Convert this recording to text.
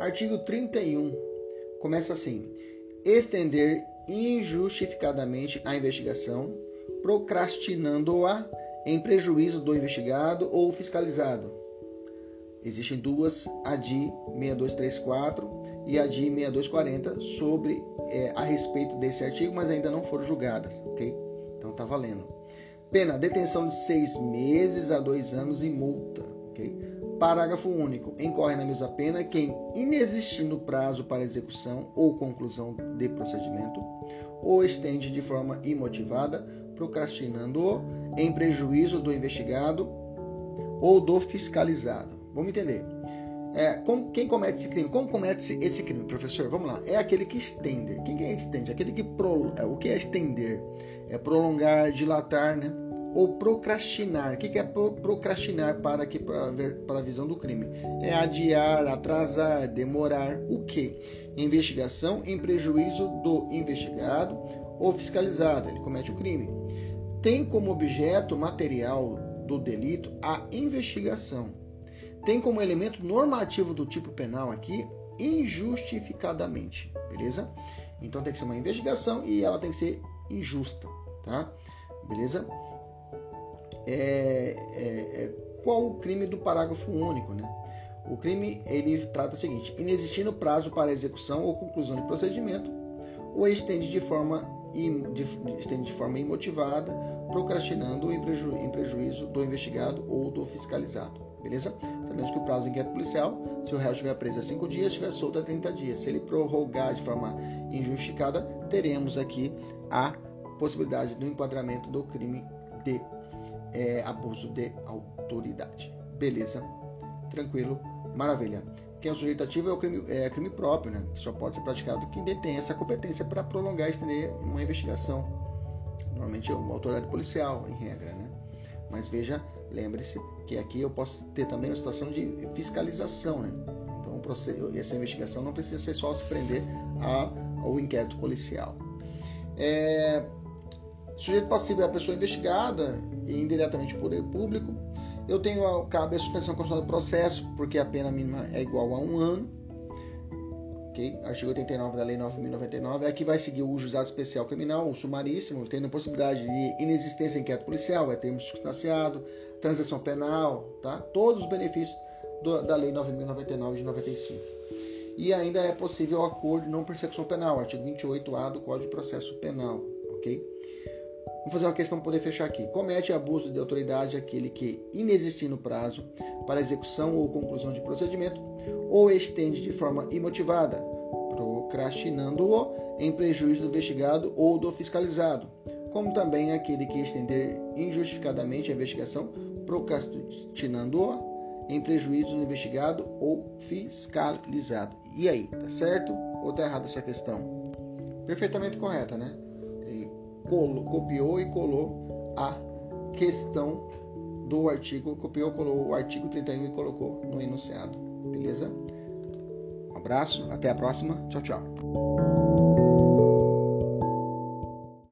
Artigo 31 começa assim: estender injustificadamente a investigação, procrastinando-a em prejuízo do investigado ou fiscalizado. Existem duas, a DI 6234 e a DI 6240, sobre é, a respeito desse artigo, mas ainda não foram julgadas, ok? Então tá valendo. Pena: detenção de seis meses a dois anos e multa, ok? Parágrafo único. Incorre na mesma pena quem, inexistindo prazo para execução ou conclusão de procedimento, ou estende de forma imotivada, procrastinando-o em prejuízo do investigado ou do fiscalizado. Vamos entender. É, como, quem comete esse crime? Como comete esse crime, professor? Vamos lá. É aquele que estende. Quem é estende? Aquele que pro, é, o que é estender? É prolongar, dilatar, né? Ou procrastinar. O que é procrastinar para que para a visão do crime? É adiar, atrasar, demorar. O que? Investigação em prejuízo do investigado ou fiscalizado. Ele comete o crime. Tem como objeto material do delito a investigação. Tem como elemento normativo do tipo penal aqui injustificadamente, beleza? Então tem que ser uma investigação e ela tem que ser injusta, tá? Beleza? É, é, é, qual o crime do parágrafo único, né? O crime ele trata o seguinte: inexistindo prazo para execução ou conclusão de procedimento, ou estende de forma de, estende de forma imotivada, procrastinando em, preju, em prejuízo do investigado ou do fiscalizado. Beleza? Sabemos que o prazo do inquérito policial, se o réu estiver preso a 5 dias, estiver solto a 30 dias. Se ele prorrogar de forma injustificada, teremos aqui a possibilidade do enquadramento do crime de é, abuso de autoridade. Beleza? Tranquilo? Maravilha. Quem é o sujeito ativo é o crime, é, crime próprio, né? que só pode ser praticado quem detém essa competência para prolongar e estender uma investigação. Normalmente é uma autoridade policial, em regra. Né? Mas veja, lembre-se que aqui eu posso ter também uma situação de fiscalização. Né? Então, essa investigação não precisa ser só se prender ao inquérito policial. É, Sujeito passivo é a pessoa investigada e indiretamente o poder público. Eu tenho a, cabe a suspensão constitucional do processo, porque a pena mínima é igual a um ano. Okay? Artigo 89 da Lei 9.099. Aqui vai seguir o juizado especial criminal, o sumaríssimo, tendo possibilidade de inexistência de inquérito policial, é termo substanciado, transação penal, tá? todos os benefícios do, da Lei 9.099 de 95. E ainda é possível o acordo de não persecução penal, artigo 28A do Código de Processo Penal, ok? Vamos fazer uma questão para poder fechar aqui. Comete abuso de autoridade aquele que, inexistindo prazo para execução ou conclusão de procedimento, ou estende de forma imotivada, procrastinando-o em prejuízo do investigado ou do fiscalizado, como também aquele que estender injustificadamente a investigação, procrastinando-o em prejuízo do investigado ou fiscalizado. E aí, tá certo ou tá errada essa questão? Perfeitamente correta, né? Colou, copiou e colou a questão do artigo, copiou, colou o artigo 31 e colocou no enunciado. Beleza? Um abraço, até a próxima. Tchau, tchau.